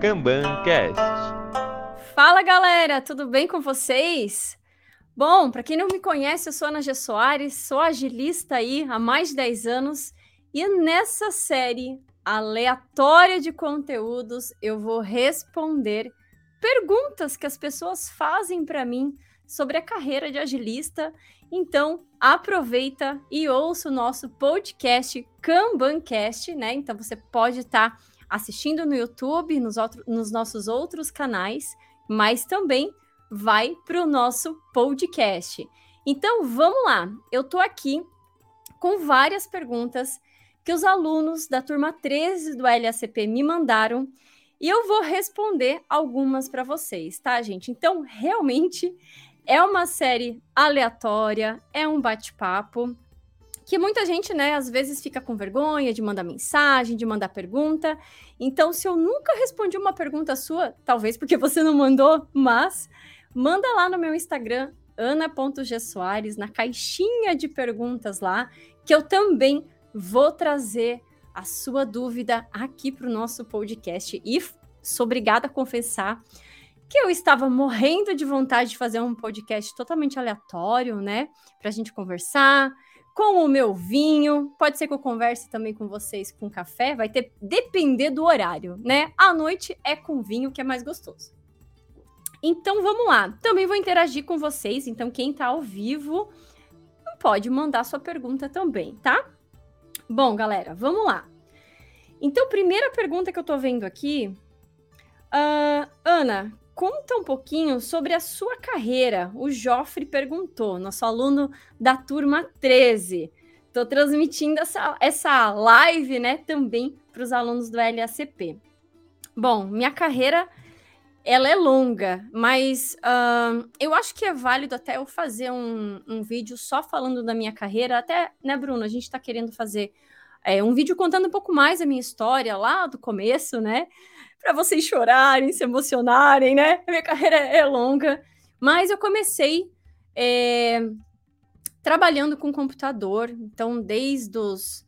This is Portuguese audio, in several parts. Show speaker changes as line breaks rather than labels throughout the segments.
KanbanCast.
Fala galera, tudo bem com vocês? Bom, para quem não me conhece, eu sou Ana G. Soares, sou agilista aí há mais de 10 anos e nessa série aleatória de conteúdos eu vou responder perguntas que as pessoas fazem para mim sobre a carreira de agilista. Então, aproveita e ouça o nosso podcast Kanbancast, né? Então você pode estar tá assistindo no YouTube, nos, outro, nos nossos outros canais, mas também vai para o nosso podcast. Então vamos lá, eu estou aqui com várias perguntas que os alunos da turma 13 do LACP me mandaram e eu vou responder algumas para vocês, tá, gente? Então, realmente é uma série aleatória, é um bate-papo que muita gente, né, às vezes fica com vergonha de mandar mensagem, de mandar pergunta. Então, se eu nunca respondi uma pergunta sua, talvez porque você não mandou, mas manda lá no meu Instagram, ana.gsoares, na caixinha de perguntas lá, que eu também vou trazer a sua dúvida aqui para o nosso podcast. E sou obrigada a confessar que eu estava morrendo de vontade de fazer um podcast totalmente aleatório, né? Para a gente conversar, com o meu vinho. Pode ser que eu converse também com vocês com café, vai ter depender do horário, né? À noite é com vinho que é mais gostoso. Então vamos lá. Também vou interagir com vocês, então quem tá ao vivo pode mandar sua pergunta também, tá? Bom, galera, vamos lá. Então, primeira pergunta que eu tô vendo aqui, uh, Ana, conta um pouquinho sobre a sua carreira. O Joffre perguntou, nosso aluno da turma 13. Estou transmitindo essa, essa live, né, também para os alunos do LACP. Bom, minha carreira ela é longa, mas uh, eu acho que é válido até eu fazer um, um, vídeo só falando da minha carreira. Até, né, Bruno? A gente está querendo fazer é, um vídeo contando um pouco mais a minha história lá do começo, né? Para vocês chorarem, se emocionarem, né? A minha carreira é longa, mas eu comecei é, trabalhando com computador, então desde os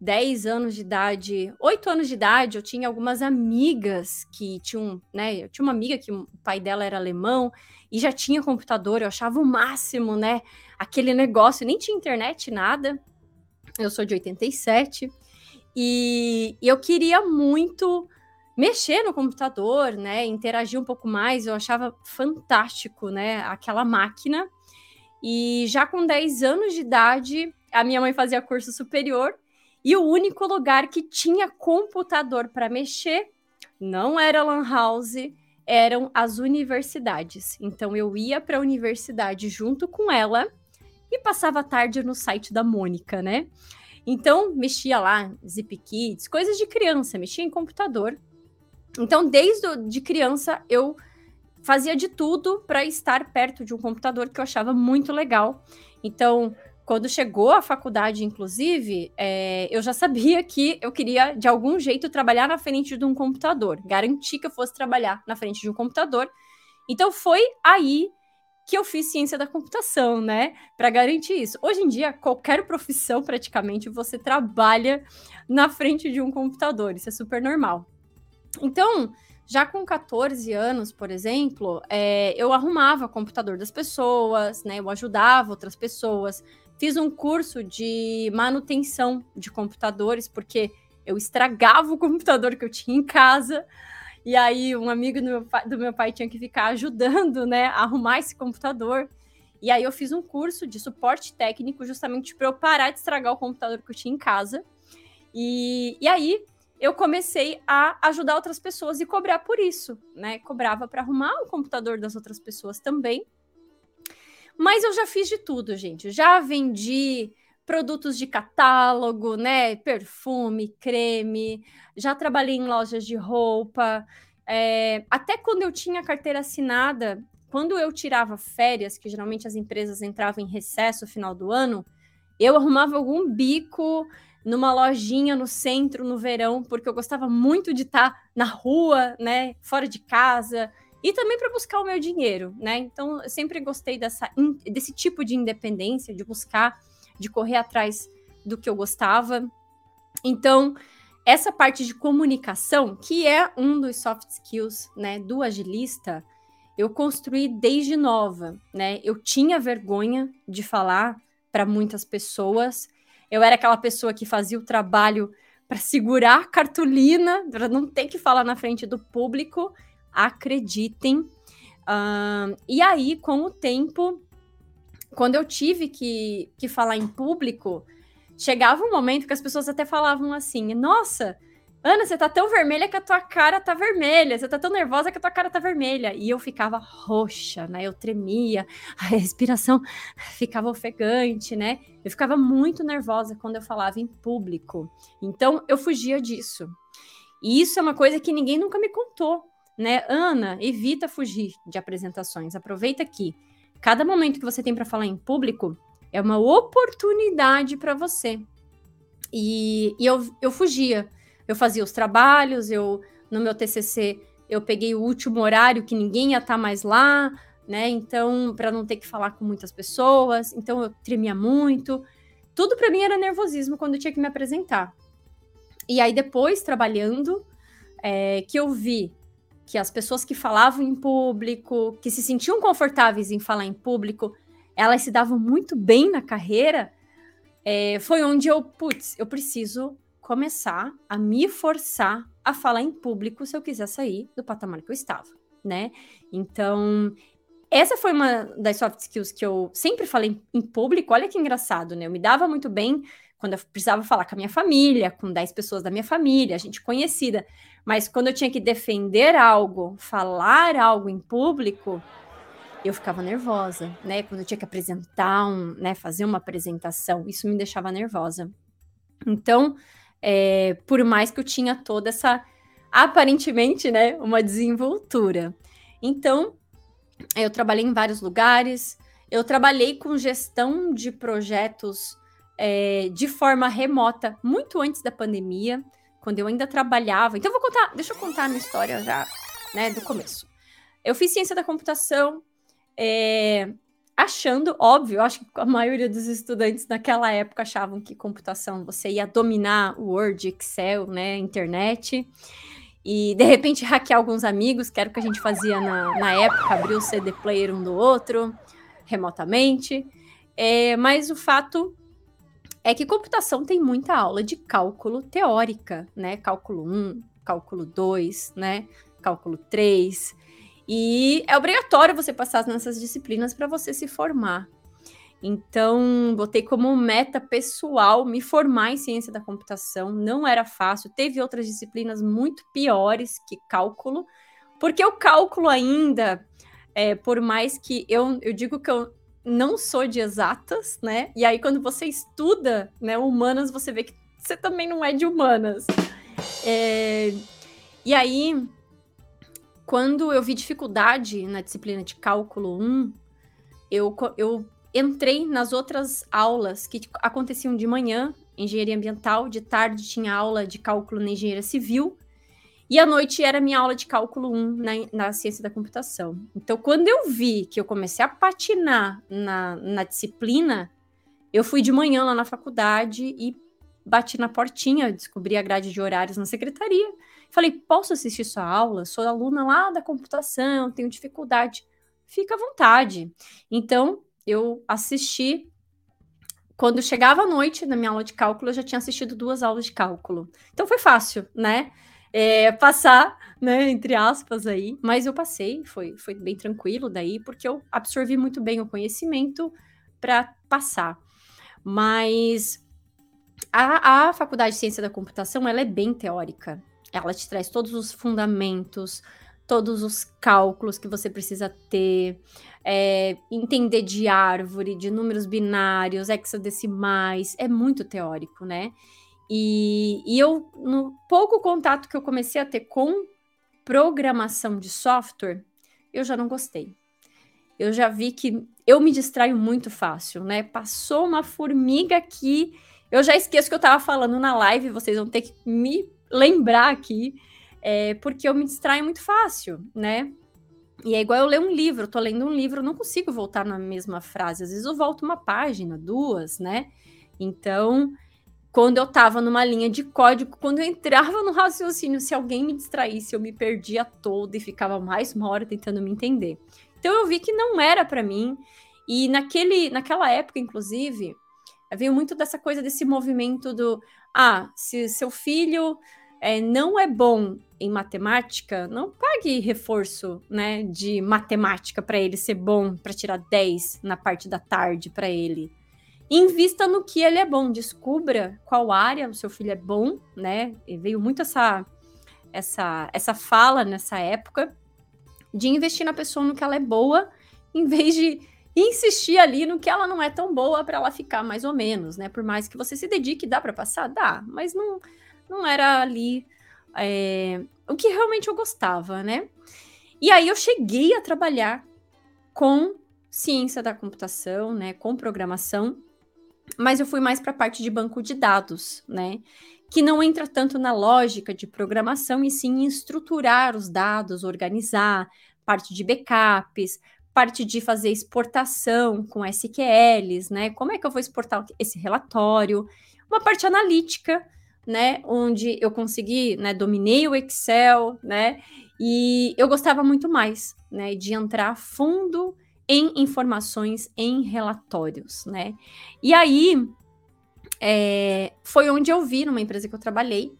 10 anos de idade, 8 anos de idade, eu tinha algumas amigas que tinham, né? Eu tinha uma amiga que o pai dela era alemão e já tinha computador, eu achava o máximo, né? Aquele negócio, nem tinha internet, nada. Eu sou de 87 e, e eu queria muito mexer no computador, né, interagir um pouco mais, eu achava fantástico, né, aquela máquina. E já com 10 anos de idade, a minha mãe fazia curso superior e o único lugar que tinha computador para mexer não era lan house, eram as universidades. Então eu ia para a universidade junto com ela e passava a tarde no site da Mônica, né? Então mexia lá, Zip Kids, coisas de criança, mexia em computador então, desde de criança, eu fazia de tudo para estar perto de um computador que eu achava muito legal. Então, quando chegou a faculdade, inclusive, é, eu já sabia que eu queria, de algum jeito, trabalhar na frente de um computador, garantir que eu fosse trabalhar na frente de um computador. Então, foi aí que eu fiz ciência da computação, né? Para garantir isso. Hoje em dia, qualquer profissão, praticamente, você trabalha na frente de um computador, isso é super normal. Então, já com 14 anos, por exemplo, é, eu arrumava o computador das pessoas, né? Eu ajudava outras pessoas. Fiz um curso de manutenção de computadores, porque eu estragava o computador que eu tinha em casa. E aí, um amigo do meu, pai, do meu pai tinha que ficar ajudando, né, a arrumar esse computador. E aí, eu fiz um curso de suporte técnico justamente para eu parar de estragar o computador que eu tinha em casa. E, e aí, eu comecei a ajudar outras pessoas e cobrar por isso, né? Cobrava para arrumar o computador das outras pessoas também. Mas eu já fiz de tudo, gente. Já vendi produtos de catálogo, né? Perfume, creme. Já trabalhei em lojas de roupa. É... até quando eu tinha carteira assinada, quando eu tirava férias, que geralmente as empresas entravam em recesso no final do ano, eu arrumava algum bico numa lojinha no centro no verão, porque eu gostava muito de estar tá na rua, né, fora de casa, e também para buscar o meu dinheiro, né? Então, eu sempre gostei dessa, desse tipo de independência, de buscar, de correr atrás do que eu gostava. Então, essa parte de comunicação, que é um dos soft skills, né, do agilista, eu construí desde nova, né? Eu tinha vergonha de falar para muitas pessoas. Eu era aquela pessoa que fazia o trabalho para segurar a cartolina, para não ter que falar na frente do público. Acreditem. Uh, e aí, com o tempo, quando eu tive que, que falar em público, chegava um momento que as pessoas até falavam assim: Nossa, Ana, você tá tão vermelha que a tua cara tá vermelha, você tá tão nervosa que a tua cara tá vermelha. E eu ficava roxa, né? Eu tremia, a respiração ficava ofegante, né? Eu ficava muito nervosa quando eu falava em público. Então eu fugia disso. E isso é uma coisa que ninguém nunca me contou, né? Ana, evita fugir de apresentações. Aproveita aqui. Cada momento que você tem para falar em público é uma oportunidade para você. E, e eu, eu fugia eu fazia os trabalhos, eu no meu TCC eu peguei o último horário que ninguém ia estar tá mais lá, né? Então, para não ter que falar com muitas pessoas, então eu tremia muito. Tudo para mim era nervosismo quando eu tinha que me apresentar. E aí depois trabalhando, é, que eu vi que as pessoas que falavam em público, que se sentiam confortáveis em falar em público, elas se davam muito bem na carreira. É, foi onde eu, putz, eu preciso começar a me forçar a falar em público se eu quiser sair do patamar que eu estava, né? Então, essa foi uma das soft skills que eu sempre falei em público. Olha que engraçado, né? Eu me dava muito bem quando eu precisava falar com a minha família, com 10 pessoas da minha família, gente conhecida. Mas quando eu tinha que defender algo, falar algo em público, eu ficava nervosa, né? Quando eu tinha que apresentar um, né, fazer uma apresentação, isso me deixava nervosa. Então, é, por mais que eu tinha toda essa, aparentemente, né, uma desenvoltura. Então, eu trabalhei em vários lugares, eu trabalhei com gestão de projetos é, de forma remota, muito antes da pandemia, quando eu ainda trabalhava. Então, vou contar, deixa eu contar a minha história já, né, do começo. Eu fiz ciência da computação, é, achando, óbvio, acho que a maioria dos estudantes naquela época achavam que computação você ia dominar o Word, Excel, né, internet, e de repente hackear alguns amigos, que era o que a gente fazia na, na época, abrir o CD player um do outro, remotamente. É, mas o fato é que computação tem muita aula de cálculo teórica, né? Cálculo 1, cálculo 2, né? Cálculo 3. E é obrigatório você passar nessas disciplinas para você se formar. Então, botei como meta pessoal me formar em ciência da computação. Não era fácil. Teve outras disciplinas muito piores que cálculo, porque o cálculo ainda, é, por mais que eu, eu digo que eu não sou de exatas, né? E aí, quando você estuda né, humanas, você vê que você também não é de humanas. É, e aí, quando eu vi dificuldade na disciplina de cálculo 1, eu, eu entrei nas outras aulas que aconteciam de manhã, engenharia ambiental, de tarde tinha aula de cálculo na engenharia civil, e à noite era minha aula de cálculo 1 na, na ciência da computação. Então, quando eu vi que eu comecei a patinar na, na disciplina, eu fui de manhã lá na faculdade e bati na portinha, descobri a grade de horários na secretaria Falei, posso assistir sua aula? Sou aluna lá da computação, tenho dificuldade. Fica à vontade. Então, eu assisti. Quando chegava à noite na minha aula de cálculo, eu já tinha assistido duas aulas de cálculo. Então foi fácil, né? É, passar, né, entre aspas aí, mas eu passei, foi, foi bem tranquilo daí, porque eu absorvi muito bem o conhecimento para passar. Mas a, a faculdade de ciência da computação, ela é bem teórica, ela te traz todos os fundamentos, todos os cálculos que você precisa ter, é, entender de árvore, de números binários, hexadecimais, é muito teórico, né? E, e eu, no pouco contato que eu comecei a ter com programação de software, eu já não gostei. Eu já vi que eu me distraio muito fácil, né? Passou uma formiga aqui, eu já esqueço que eu estava falando na live, vocês vão ter que me lembrar aqui, é, porque eu me distraio muito fácil, né? E é igual eu ler um livro, eu tô lendo um livro, não consigo voltar na mesma frase. Às vezes eu volto uma página, duas, né? Então, quando eu estava numa linha de código, quando eu entrava no raciocínio, se alguém me distraísse, eu me perdia toda e ficava mais uma hora tentando me entender. Então eu vi que não era para mim. E naquele, naquela época, inclusive, veio muito dessa coisa desse movimento do ah, se seu filho é, não é bom em matemática, não pague reforço, né, de matemática para ele ser bom, para tirar 10 na parte da tarde para ele. Invista no que ele é bom, descubra qual área o seu filho é bom, né? E veio muito essa essa essa fala nessa época de investir na pessoa no que ela é boa, em vez de insistir ali no que ela não é tão boa para ela ficar mais ou menos, né? Por mais que você se dedique, dá para passar, dá, mas não não era ali é, o que realmente eu gostava, né? E aí eu cheguei a trabalhar com ciência da computação, né, com programação, mas eu fui mais para a parte de banco de dados, né? Que não entra tanto na lógica de programação e sim em estruturar os dados, organizar, parte de backups, parte de fazer exportação com SQLs, né? Como é que eu vou exportar esse relatório? Uma parte analítica, né, onde eu consegui, né, dominei o Excel, né, e eu gostava muito mais, né, de entrar fundo em informações, em relatórios, né. E aí é, foi onde eu vi numa empresa que eu trabalhei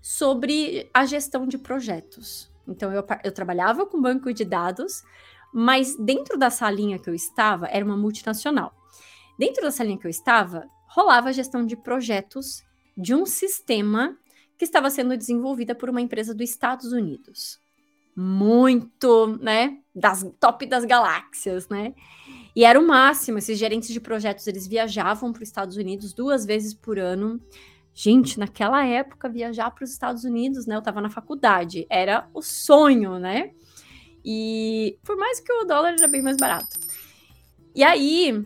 sobre a gestão de projetos. Então eu, eu trabalhava com banco de dados, mas dentro da salinha que eu estava era uma multinacional. Dentro da salinha que eu estava rolava a gestão de projetos de um sistema que estava sendo desenvolvida por uma empresa dos Estados Unidos. Muito, né? Das top das galáxias, né? E era o máximo. Esses gerentes de projetos eles viajavam para os Estados Unidos duas vezes por ano. Gente, naquela época, viajar para os Estados Unidos, né? Eu estava na faculdade, era o sonho, né? E por mais que o dólar era bem mais barato. E aí,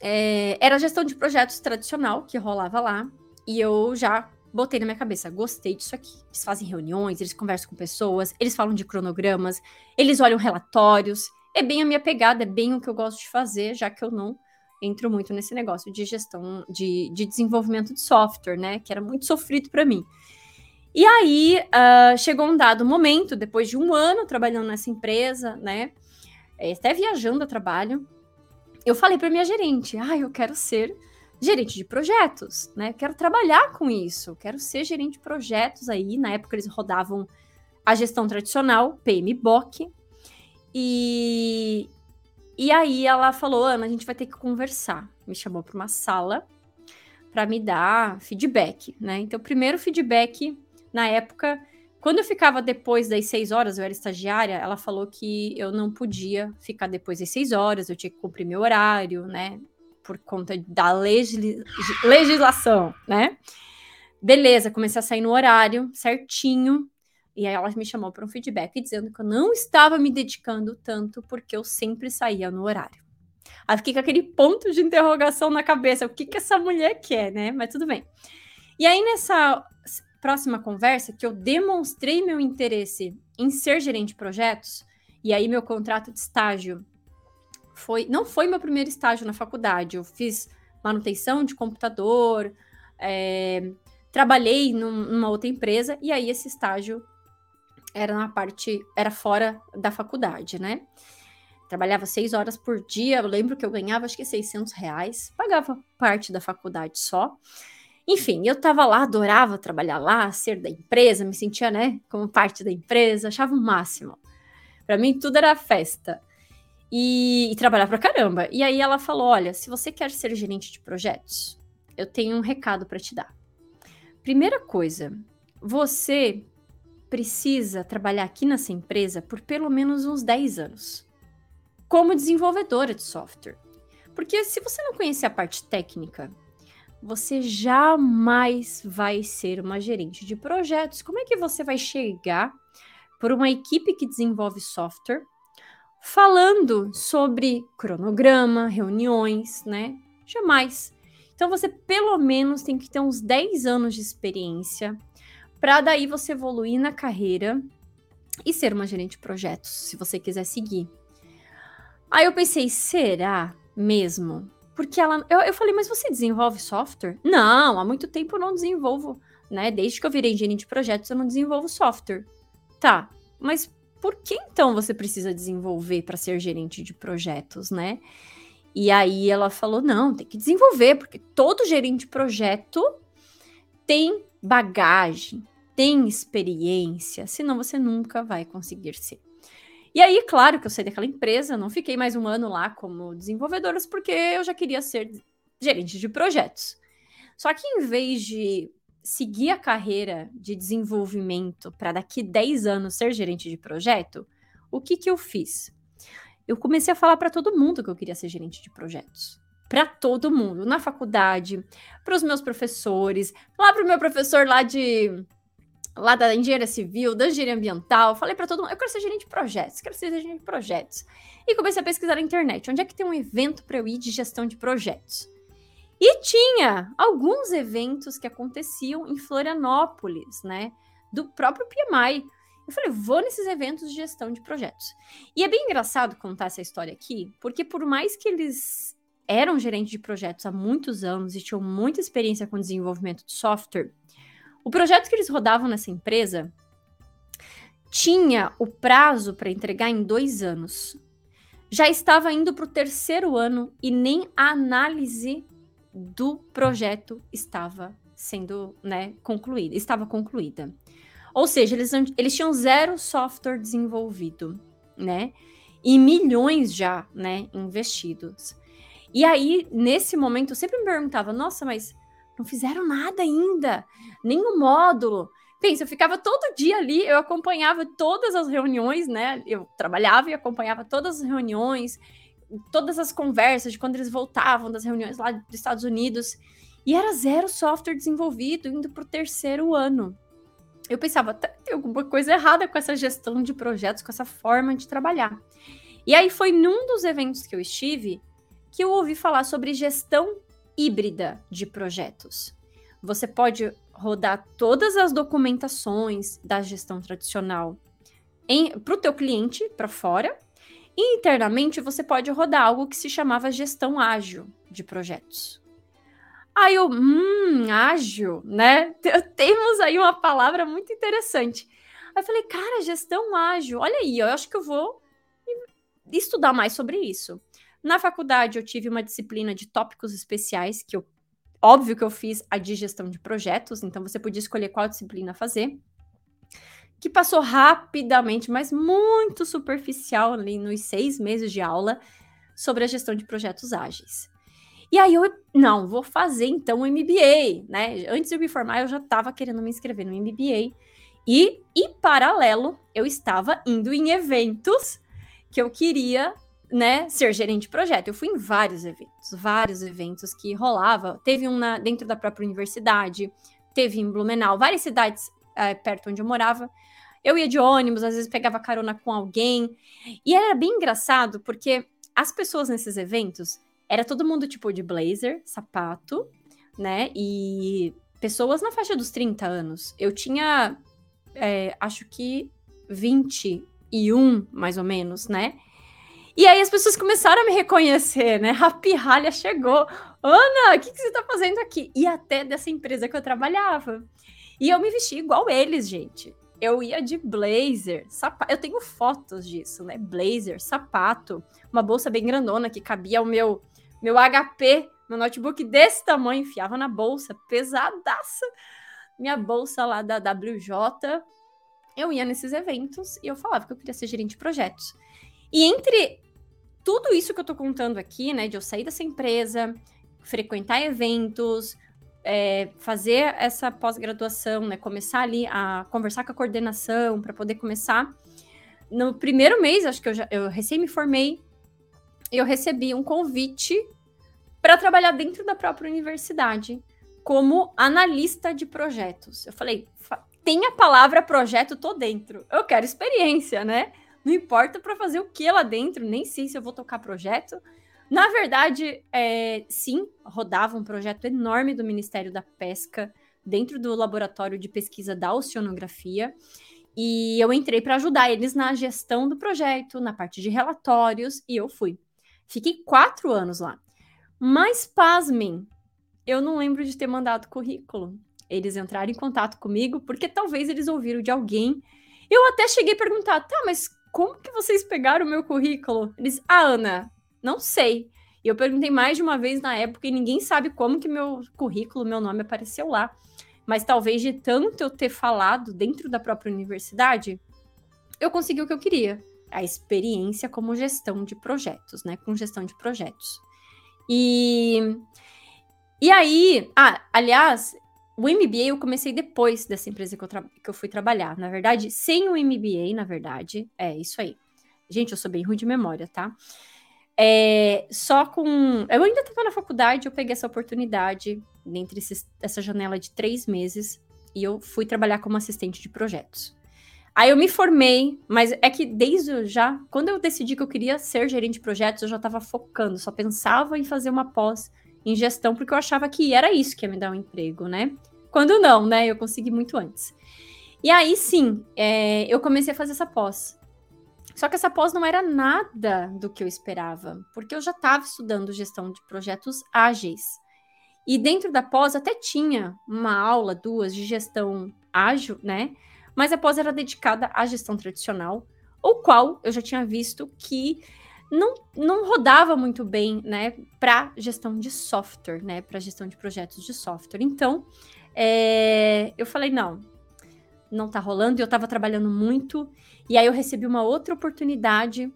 é, era gestão de projetos tradicional que rolava lá. E eu já botei na minha cabeça, gostei disso aqui. Eles fazem reuniões, eles conversam com pessoas, eles falam de cronogramas, eles olham relatórios. É bem a minha pegada, é bem o que eu gosto de fazer, já que eu não entro muito nesse negócio de gestão, de, de desenvolvimento de software, né? Que era muito sofrido para mim. E aí, uh, chegou um dado momento, depois de um ano trabalhando nessa empresa, né? É, até viajando a trabalho, eu falei para minha gerente: ah, eu quero ser gerente de projetos, né? Quero trabalhar com isso, quero ser gerente de projetos aí. Na época eles rodavam a gestão tradicional, PMBOK. E, e aí ela falou: Ana, a gente vai ter que conversar. Me chamou para uma sala para me dar feedback, né? Então, primeiro feedback na época, quando eu ficava depois das seis horas, eu era estagiária, ela falou que eu não podia ficar depois das seis horas, eu tinha que cumprir meu horário, né? por conta da legis legislação, né? Beleza, comecei a sair no horário certinho. E aí ela me chamou para um feedback dizendo que eu não estava me dedicando tanto porque eu sempre saía no horário. Aí fiquei com aquele ponto de interrogação na cabeça. O que, que essa mulher quer, né? Mas tudo bem. E aí, nessa próxima conversa, que eu demonstrei meu interesse em ser gerente de projetos, e aí meu contrato de estágio foi não foi meu primeiro estágio na faculdade. Eu fiz manutenção de computador, é, trabalhei num, numa outra empresa e aí esse estágio era na parte era fora da faculdade, né? Trabalhava seis horas por dia. Eu lembro que eu ganhava acho que 600 reais, pagava parte da faculdade só. Enfim, eu tava lá, adorava trabalhar lá, ser da empresa, me sentia, né, como parte da empresa, achava o máximo. Para mim, tudo era festa e, e trabalhar pra caramba. E aí ela falou: olha, se você quer ser gerente de projetos, eu tenho um recado para te dar. Primeira coisa, você precisa trabalhar aqui nessa empresa por pelo menos uns 10 anos, como desenvolvedora de software. Porque se você não conhecer a parte técnica, você jamais vai ser uma gerente de projetos. Como é que você vai chegar por uma equipe que desenvolve software falando sobre cronograma, reuniões, né? Jamais. Então você pelo menos tem que ter uns 10 anos de experiência para daí você evoluir na carreira e ser uma gerente de projetos, se você quiser seguir. Aí eu pensei, será mesmo? Porque ela. Eu, eu falei, mas você desenvolve software? Não, há muito tempo eu não desenvolvo, né? Desde que eu virei engenheiro de projetos, eu não desenvolvo software. Tá, mas por que então você precisa desenvolver para ser gerente de projetos, né? E aí ela falou: não, tem que desenvolver, porque todo gerente de projeto tem bagagem, tem experiência, senão você nunca vai conseguir ser. E aí, claro que eu saí daquela empresa, não fiquei mais um ano lá como desenvolvedora, porque eu já queria ser gerente de projetos. Só que em vez de seguir a carreira de desenvolvimento para daqui 10 anos ser gerente de projeto, o que, que eu fiz? Eu comecei a falar para todo mundo que eu queria ser gerente de projetos. Para todo mundo, na faculdade, para os meus professores, lá para o meu professor lá de lá da engenharia civil, da engenharia ambiental, falei para todo mundo, eu quero ser gerente de projetos, quero ser gerente de projetos. E comecei a pesquisar na internet, onde é que tem um evento para eu ir de gestão de projetos. E tinha alguns eventos que aconteciam em Florianópolis, né, do próprio PMI. Eu falei, vou nesses eventos de gestão de projetos. E é bem engraçado contar essa história aqui, porque por mais que eles eram gerentes de projetos há muitos anos e tinham muita experiência com desenvolvimento de software, o projeto que eles rodavam nessa empresa tinha o prazo para entregar em dois anos. Já estava indo para o terceiro ano e nem a análise do projeto estava sendo né, concluída, estava concluída. Ou seja, eles, eles tinham zero software desenvolvido, né? E milhões já, né, investidos. E aí, nesse momento, eu sempre me perguntava, nossa, mas não fizeram nada ainda, o módulo. Pensa, eu ficava todo dia ali, eu acompanhava todas as reuniões, né? Eu trabalhava e acompanhava todas as reuniões, todas as conversas de quando eles voltavam das reuniões lá dos Estados Unidos. E era zero software desenvolvido, indo para o terceiro ano. Eu pensava, tá, tem alguma coisa errada com essa gestão de projetos, com essa forma de trabalhar. E aí foi num dos eventos que eu estive que eu ouvi falar sobre gestão híbrida de projetos. Você pode rodar todas as documentações da gestão tradicional para o teu cliente, para fora, e internamente você pode rodar algo que se chamava gestão ágil de projetos. Aí eu, hum, ágil, né? Temos aí uma palavra muito interessante. Aí eu falei, cara, gestão ágil, olha aí, eu acho que eu vou estudar mais sobre isso. Na faculdade, eu tive uma disciplina de tópicos especiais, que eu, óbvio que eu fiz a de gestão de projetos, então você podia escolher qual disciplina fazer. Que passou rapidamente, mas muito superficial ali nos seis meses de aula sobre a gestão de projetos ágeis. E aí eu, não, vou fazer então um MBA, né? Antes de eu me formar, eu já estava querendo me inscrever no MBA. E, em paralelo, eu estava indo em eventos que eu queria né, ser gerente de projeto. Eu fui em vários eventos, vários eventos que rolava. Teve um na, dentro da própria universidade, teve em Blumenau, várias cidades é, perto onde eu morava. Eu ia de ônibus, às vezes pegava carona com alguém. E era bem engraçado, porque as pessoas nesses eventos, era todo mundo tipo de blazer, sapato, né? E pessoas na faixa dos 30 anos. Eu tinha, é, acho que 21, mais ou menos, né? E aí as pessoas começaram a me reconhecer, né? A pirralha chegou. Ana, o que, que você tá fazendo aqui? E até dessa empresa que eu trabalhava. E eu me vesti igual eles, gente. Eu ia de blazer, sapato. Eu tenho fotos disso, né? Blazer, sapato, uma bolsa bem grandona que cabia o meu, meu HP, meu notebook desse tamanho, enfiava na bolsa, pesadaça. Minha bolsa lá da WJ. Eu ia nesses eventos e eu falava que eu queria ser gerente de projetos. E entre tudo isso que eu tô contando aqui, né, de eu sair dessa empresa, frequentar eventos, é, fazer essa pós-graduação, né, começar ali a conversar com a coordenação para poder começar. No primeiro mês, acho que eu, já, eu recém me formei, eu recebi um convite para trabalhar dentro da própria universidade como analista de projetos. Eu falei, tem a palavra projeto, tô dentro. Eu quero experiência, né? Não importa para fazer o que lá dentro, nem sei se eu vou tocar projeto. Na verdade, é, sim, rodava um projeto enorme do Ministério da Pesca dentro do laboratório de pesquisa da oceanografia. E eu entrei para ajudar eles na gestão do projeto, na parte de relatórios, e eu fui. Fiquei quatro anos lá. Mas, pasmem, eu não lembro de ter mandado currículo. Eles entraram em contato comigo porque talvez eles ouviram de alguém. Eu até cheguei a perguntar, tá, mas como que vocês pegaram o meu currículo? Eles, ah, Ana, não sei. E eu perguntei mais de uma vez na época e ninguém sabe como que meu currículo, meu nome apareceu lá. Mas talvez de tanto eu ter falado dentro da própria universidade, eu consegui o que eu queria. A experiência como gestão de projetos, né? Com gestão de projetos. E, e aí, ah, aliás, o MBA eu comecei depois dessa empresa que eu, que eu fui trabalhar. Na verdade, sem o MBA, na verdade, é isso aí. Gente, eu sou bem ruim de memória, tá? É, só com. Eu ainda estava na faculdade, eu peguei essa oportunidade, dentre esses, essa janela de três meses, e eu fui trabalhar como assistente de projetos. Aí eu me formei, mas é que desde já, quando eu decidi que eu queria ser gerente de projetos, eu já estava focando, só pensava em fazer uma pós em gestão, porque eu achava que era isso que ia me dar um emprego, né? Quando não, né? Eu consegui muito antes. E aí sim, é, eu comecei a fazer essa pós. Só que essa pós não era nada do que eu esperava, porque eu já estava estudando gestão de projetos ágeis. E dentro da pós até tinha uma aula, duas, de gestão ágil, né? Mas a pós era dedicada à gestão tradicional, o qual eu já tinha visto que não, não rodava muito bem, né, para gestão de software, né, para gestão de projetos de software. Então, é, eu falei, não, não tá rolando, e eu tava trabalhando muito, e aí eu recebi uma outra oportunidade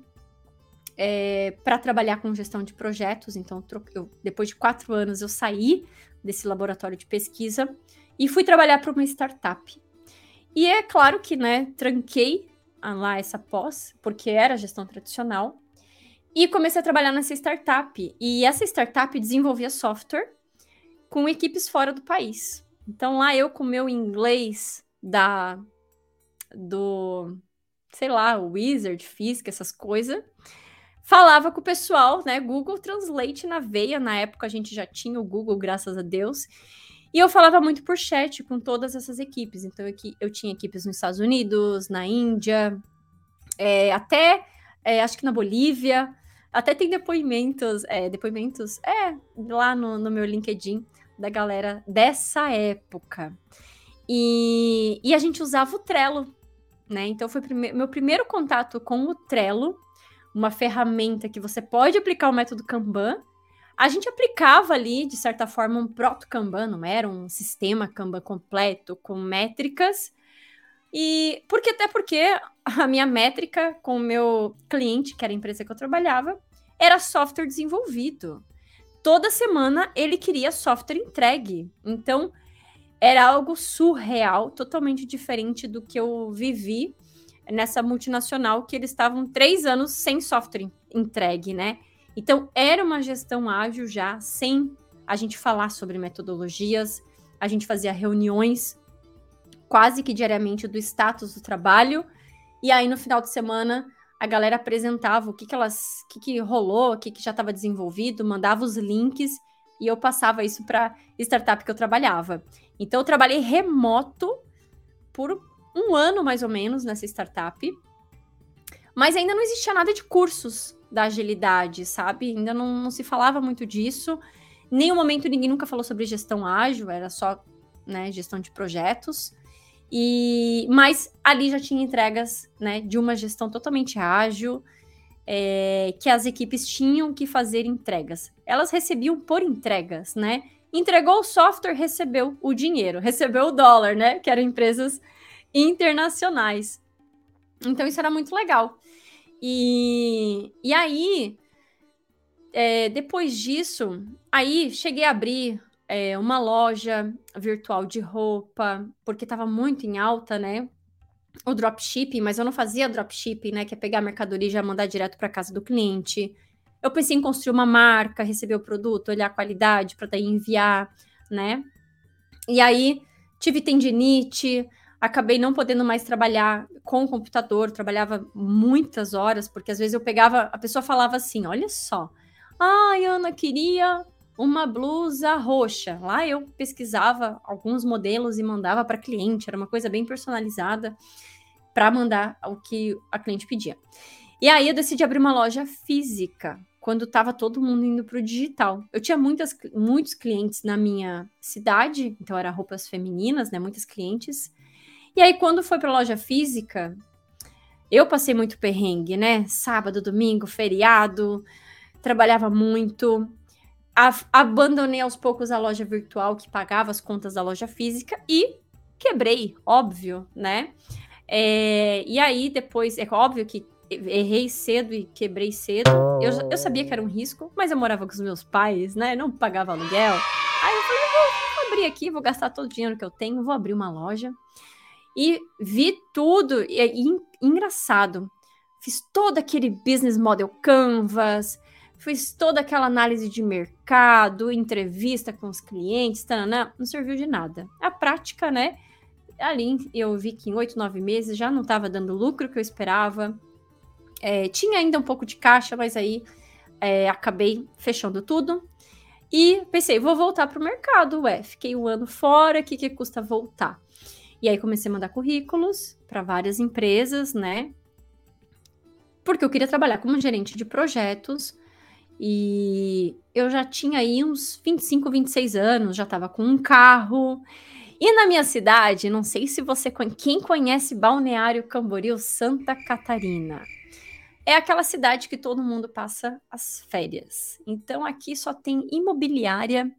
é, para trabalhar com gestão de projetos. Então, eu, depois de quatro anos, eu saí desse laboratório de pesquisa e fui trabalhar para uma startup. E é claro que, né, tranquei lá essa pós, porque era gestão tradicional, e comecei a trabalhar nessa startup. E essa startup desenvolvia software com equipes fora do país. Então lá eu com meu inglês da do sei lá, Wizard, Física, essas coisas. Falava com o pessoal, né? Google Translate na veia. Na época a gente já tinha o Google, graças a Deus. E eu falava muito por chat com todas essas equipes. Então eu, eu tinha equipes nos Estados Unidos, na Índia, é, até é, acho que na Bolívia. Até tem depoimentos, é, depoimentos, é, lá no, no meu LinkedIn da galera dessa época. E, e a gente usava o Trello né? Então foi prime meu primeiro contato com o Trello, uma ferramenta que você pode aplicar o método Kanban. A gente aplicava ali, de certa forma, um proto-Kanban, não era um sistema Kanban completo com métricas. E porque até porque a minha métrica com o meu cliente, que era a empresa que eu trabalhava, era software desenvolvido. Toda semana ele queria software entregue. Então, era algo surreal, totalmente diferente do que eu vivi nessa multinacional, que eles estavam três anos sem software entregue, né? Então, era uma gestão ágil já, sem a gente falar sobre metodologias, a gente fazia reuniões quase que diariamente do status do trabalho, e aí no final de semana a galera apresentava o que, que elas, o que, que rolou, o que, que já estava desenvolvido, mandava os links e eu passava isso para startup que eu trabalhava. Então, eu trabalhei remoto por um ano mais ou menos nessa startup, mas ainda não existia nada de cursos da agilidade, sabe? Ainda não, não se falava muito disso. Nenhum momento ninguém nunca falou sobre gestão ágil, era só né, gestão de projetos. E mas ali já tinha entregas né, de uma gestão totalmente ágil é, que as equipes tinham que fazer entregas. Elas recebiam por entregas, né? Entregou o software, recebeu o dinheiro, recebeu o dólar, né? Que eram empresas internacionais. Então isso era muito legal. E, e aí, é, depois disso, aí cheguei a abrir é, uma loja virtual de roupa, porque estava muito em alta, né? o dropshipping, mas eu não fazia dropshipping, né? Que é pegar a mercadoria e já mandar direto para casa do cliente. Eu pensei em construir uma marca, receber o produto, olhar a qualidade para daí enviar, né? E aí tive tendinite, acabei não podendo mais trabalhar com o computador, trabalhava muitas horas, porque às vezes eu pegava, a pessoa falava assim: olha só, ai, Ana, queria uma blusa roxa. Lá eu pesquisava alguns modelos e mandava para cliente, era uma coisa bem personalizada para mandar o que a cliente pedia. E aí eu decidi abrir uma loja física quando estava todo mundo indo para o digital. Eu tinha muitas, muitos clientes na minha cidade, então era roupas femininas, né? Muitas clientes. E aí, quando foi para a loja física, eu passei muito perrengue, né? Sábado, domingo, feriado, trabalhava muito. Abandonei aos poucos a loja virtual que pagava as contas da loja física e quebrei, óbvio, né? É, e aí, depois, é óbvio que errei cedo e quebrei cedo. Eu, eu sabia que era um risco, mas eu morava com os meus pais, né? Não pagava aluguel. Aí eu falei, vou, vou abrir aqui, vou gastar todo o dinheiro que eu tenho, vou abrir uma loja. E vi tudo, e, e engraçado. Fiz todo aquele business model canvas, fiz toda aquela análise de mercado, entrevista com os clientes, tanana, não serviu de nada. A prática, né? Ali eu vi que em oito, nove meses já não estava dando lucro que eu esperava. É, tinha ainda um pouco de caixa, mas aí é, acabei fechando tudo. E pensei, vou voltar para o mercado, ué. Fiquei um ano fora, o que, que custa voltar? E aí comecei a mandar currículos para várias empresas, né? Porque eu queria trabalhar como gerente de projetos. E eu já tinha aí uns 25, 26 anos, já estava com um carro. E na minha cidade, não sei se você quem conhece Balneário Camboriú, Santa Catarina é aquela cidade que todo mundo passa as férias. Então aqui só tem imobiliária,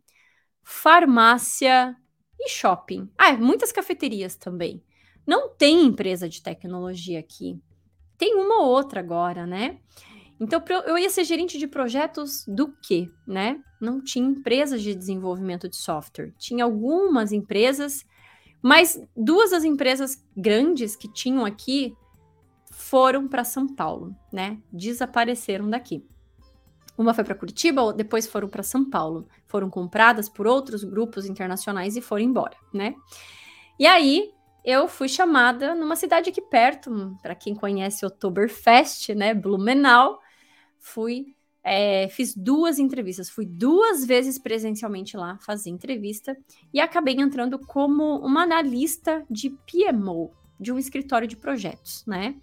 farmácia e shopping. Ah, muitas cafeterias também. Não tem empresa de tecnologia aqui. Tem uma ou outra agora, né? Então eu ia ser gerente de projetos do quê, né? Não tinha empresas de desenvolvimento de software. Tinha algumas empresas, mas duas das empresas grandes que tinham aqui foram para São Paulo, né? Desapareceram daqui. Uma foi para Curitiba, depois foram para São Paulo. Foram compradas por outros grupos internacionais e foram embora, né? E aí eu fui chamada numa cidade aqui perto, para quem conhece Oktoberfest, né? Blumenau. Fui, é, fiz duas entrevistas, fui duas vezes presencialmente lá fazer entrevista e acabei entrando como uma analista de PMO, de um escritório de projetos, né?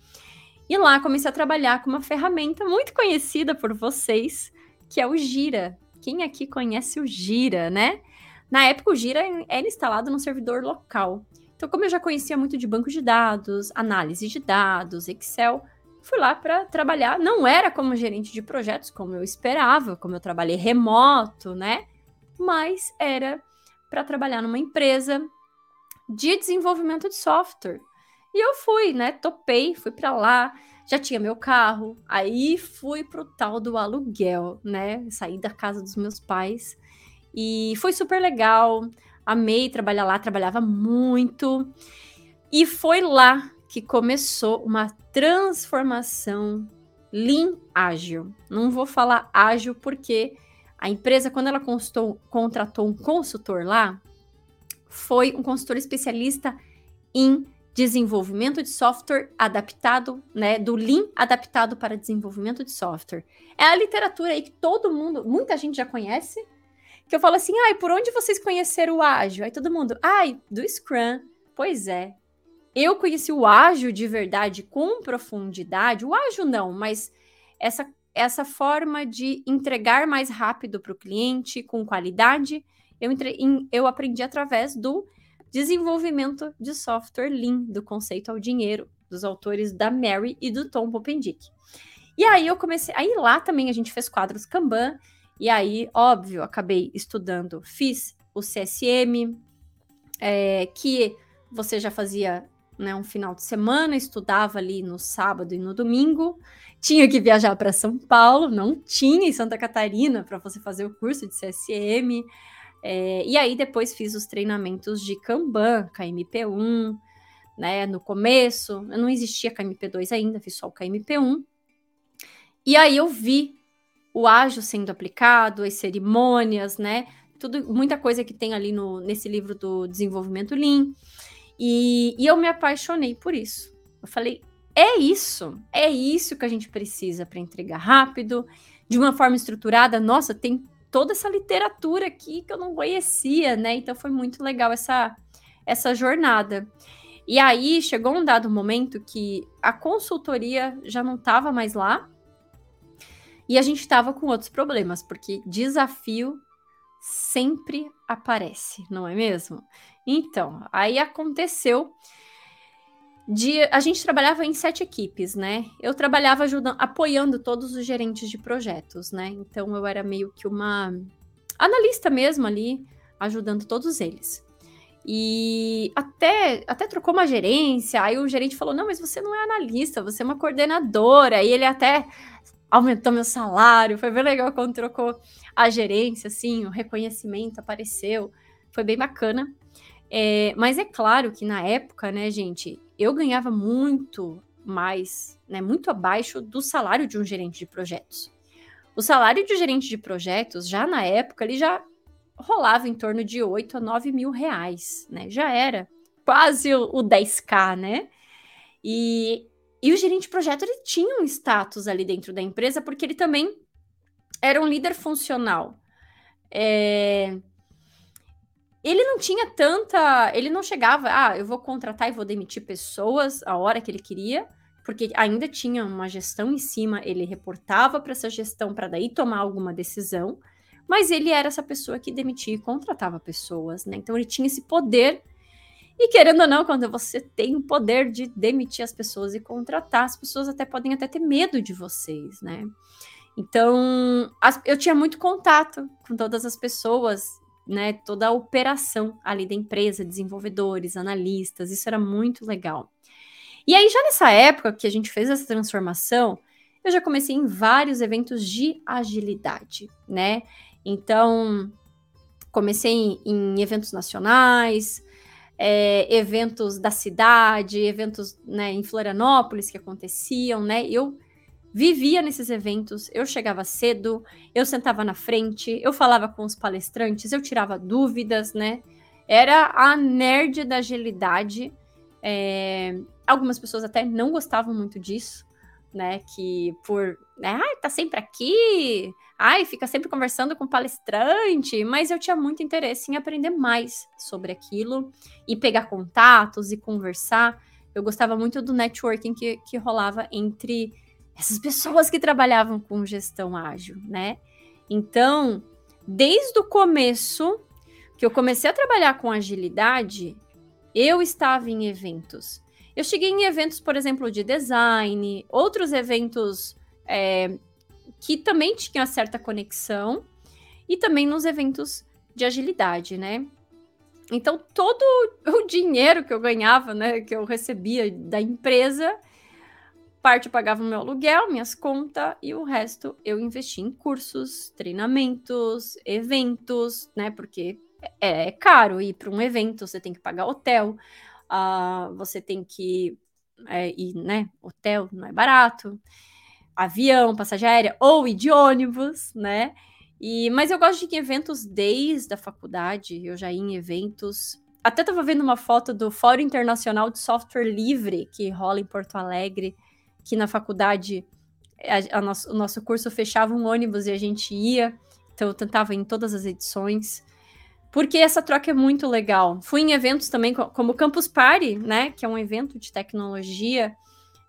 E lá comecei a trabalhar com uma ferramenta muito conhecida por vocês, que é o Gira. Quem aqui conhece o Gira, né? Na época, o Gira era instalado no servidor local. Então, como eu já conhecia muito de banco de dados, análise de dados, Excel, fui lá para trabalhar. Não era como gerente de projetos, como eu esperava, como eu trabalhei remoto, né? Mas era para trabalhar numa empresa de desenvolvimento de software. E eu fui, né? Topei, fui para lá, já tinha meu carro. Aí fui pro tal do aluguel, né? Saí da casa dos meus pais. E foi super legal. Amei trabalhar lá, trabalhava muito. E foi lá que começou uma transformação Lean ágil. Não vou falar ágil porque a empresa, quando ela constou, contratou um consultor lá, foi um consultor especialista em desenvolvimento de software adaptado, né, do Lean adaptado para desenvolvimento de software. É a literatura aí que todo mundo, muita gente já conhece, que eu falo assim, ai, por onde vocês conheceram o ágil? Aí todo mundo, ai, do Scrum. Pois é. Eu conheci o ágil de verdade com profundidade, o ágil não, mas essa essa forma de entregar mais rápido para o cliente, com qualidade, eu, entre, eu aprendi através do Desenvolvimento de Software Lean, do Conceito ao Dinheiro, dos autores da Mary e do Tom Popendick. E aí eu comecei, aí lá também a gente fez quadros Kanban, e aí, óbvio, acabei estudando, fiz o CSM, é, que você já fazia né, um final de semana, estudava ali no sábado e no domingo, tinha que viajar para São Paulo, não tinha em Santa Catarina para você fazer o curso de CSM, é, e aí depois fiz os treinamentos de Kanban, KMP1, né? No começo, não existia KMP2 ainda, fiz só o KMP1. E aí eu vi o ágil sendo aplicado, as cerimônias, né? Tudo, muita coisa que tem ali no, nesse livro do desenvolvimento Lean. E, e eu me apaixonei por isso. Eu falei, é isso, é isso que a gente precisa para entregar rápido, de uma forma estruturada. Nossa, tem toda essa literatura aqui que eu não conhecia, né? Então foi muito legal essa, essa jornada. E aí chegou um dado momento que a consultoria já não estava mais lá. E a gente estava com outros problemas, porque desafio sempre aparece, não é mesmo? Então, aí aconteceu de a gente trabalhava em sete equipes, né? Eu trabalhava ajudando, apoiando todos os gerentes de projetos, né? Então eu era meio que uma analista mesmo ali, ajudando todos eles. E até, até trocou uma gerência, aí o gerente falou: Não, mas você não é analista, você é uma coordenadora. E ele até aumentou meu salário. Foi bem legal quando trocou a gerência, assim, o reconhecimento apareceu. Foi bem bacana. É, mas é claro que na época, né, gente, eu ganhava muito mais, né, muito abaixo do salário de um gerente de projetos. O salário de gerente de projetos, já na época, ele já rolava em torno de 8 a 9 mil reais, né? Já era quase o, o 10k, né? E, e o gerente de projeto, ele tinha um status ali dentro da empresa, porque ele também era um líder funcional. É, ele não tinha tanta. Ele não chegava, ah, eu vou contratar e vou demitir pessoas a hora que ele queria, porque ainda tinha uma gestão em cima, ele reportava para essa gestão para daí tomar alguma decisão, mas ele era essa pessoa que demitia e contratava pessoas, né? Então ele tinha esse poder. E querendo ou não, quando você tem o poder de demitir as pessoas e contratar, as pessoas até podem até ter medo de vocês, né? Então, as, eu tinha muito contato com todas as pessoas né, toda a operação ali da empresa, desenvolvedores, analistas, isso era muito legal. E aí, já nessa época que a gente fez essa transformação, eu já comecei em vários eventos de agilidade, né? Então, comecei em, em eventos nacionais, é, eventos da cidade, eventos né, em Florianópolis que aconteciam, né? Eu vivia nesses eventos, eu chegava cedo, eu sentava na frente, eu falava com os palestrantes, eu tirava dúvidas, né? Era a nerd da agilidade. É, algumas pessoas até não gostavam muito disso, né? Que por, né? Tá sempre aqui, ai, fica sempre conversando com palestrante, mas eu tinha muito interesse em aprender mais sobre aquilo e pegar contatos e conversar. Eu gostava muito do networking que, que rolava entre essas pessoas que trabalhavam com gestão ágil, né? Então, desde o começo que eu comecei a trabalhar com agilidade, eu estava em eventos. Eu cheguei em eventos, por exemplo, de design, outros eventos é, que também tinham certa conexão, e também nos eventos de agilidade, né? Então, todo o dinheiro que eu ganhava, né, que eu recebia da empresa, parte eu pagava o meu aluguel, minhas contas, e o resto eu investi em cursos, treinamentos, eventos, né? Porque é, é caro ir para um evento, você tem que pagar hotel, uh, você tem que é, ir, né? Hotel não é barato, avião, passagem aérea, ou ir de ônibus, né? E, mas eu gosto de eventos desde a faculdade, eu já ia em eventos. Até estava vendo uma foto do Fórum Internacional de Software Livre, que rola em Porto Alegre que na faculdade a, a nosso, o nosso curso fechava um ônibus e a gente ia, então eu tentava em todas as edições, porque essa troca é muito legal. Fui em eventos também, como o Campus Party, né, que é um evento de tecnologia,